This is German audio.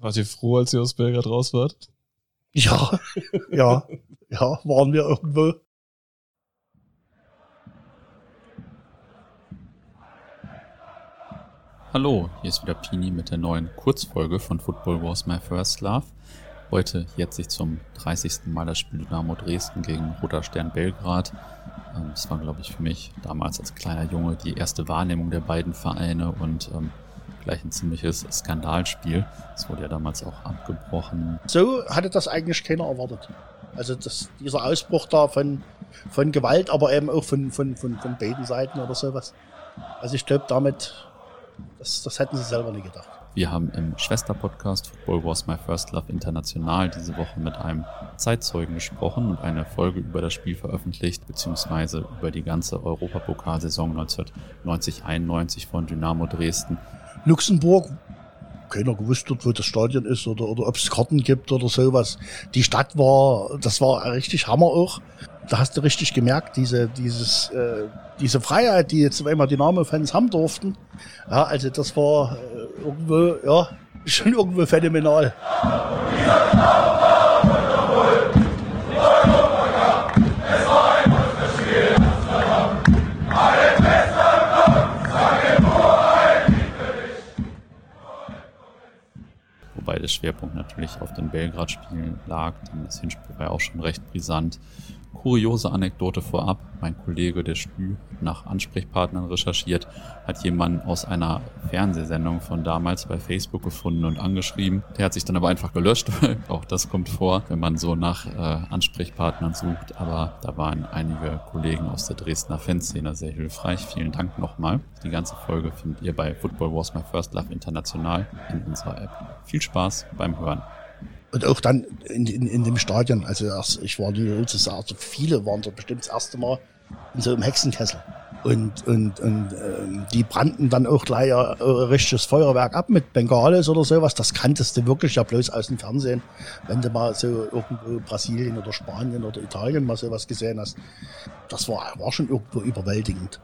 Wart ihr froh, als ihr aus Belgrad raus wart? Ja, ja, ja, waren wir irgendwo. Hallo, hier ist wieder Pini mit der neuen Kurzfolge von Football Wars My First Love. Heute jetzt sich zum 30. Mal das Spiel Dynamo Dresden gegen Roter Stern Belgrad. Ähm, das war, glaube ich, für mich damals als kleiner Junge die erste Wahrnehmung der beiden Vereine und ähm, gleich ein ziemliches Skandalspiel. Es wurde ja damals auch abgebrochen. So hatte das eigentlich keiner erwartet. Also das, dieser Ausbruch da von, von Gewalt, aber eben auch von, von, von, von beiden Seiten oder sowas. Also ich glaube, damit, das, das hätten sie selber nie gedacht. Wir haben im Schwester-Podcast Football Was My First Love International diese Woche mit einem Zeitzeugen gesprochen und eine Folge über das Spiel veröffentlicht, beziehungsweise über die ganze Europapokalsaison 1990-91 von Dynamo Dresden. Luxemburg, keiner gewusst dort, wo das Stadion ist oder, oder ob es Karten gibt oder sowas. Die Stadt war, das war richtig Hammer auch. Da hast du richtig gemerkt, diese, dieses, äh, diese Freiheit, die jetzt einmal Dynamo-Fans haben durften. Ja, also das war äh, irgendwo, ja, schon irgendwo phänomenal. Wobei der Schwerpunkt natürlich auf den Belgrad-Spielen lag, denn das Hinspiel war ja auch schon recht brisant. Kuriose Anekdote vorab. Mein Kollege, der Stü, nach Ansprechpartnern recherchiert, hat jemanden aus einer Fernsehsendung von damals bei Facebook gefunden und angeschrieben. Der hat sich dann aber einfach gelöscht. Auch das kommt vor, wenn man so nach äh, Ansprechpartnern sucht. Aber da waren einige Kollegen aus der Dresdner Fanszene sehr hilfreich. Vielen Dank nochmal. Die ganze Folge findet ihr bei Football Wars My First Love International in unserer App. Viel Spaß beim Hören. Und auch dann in, in, in dem Stadion, also erst, ich war sozusagen, also viele waren da bestimmt das erste Mal in so einem Hexenkessel. Und, und, und ähm, die brannten dann auch gleich ein äh, richtiges Feuerwerk ab mit Bengales oder sowas. Das kanntest du wirklich ja bloß aus dem Fernsehen, wenn du mal so irgendwo Brasilien oder Spanien oder Italien mal sowas gesehen hast. Das war, war schon irgendwo überwältigend.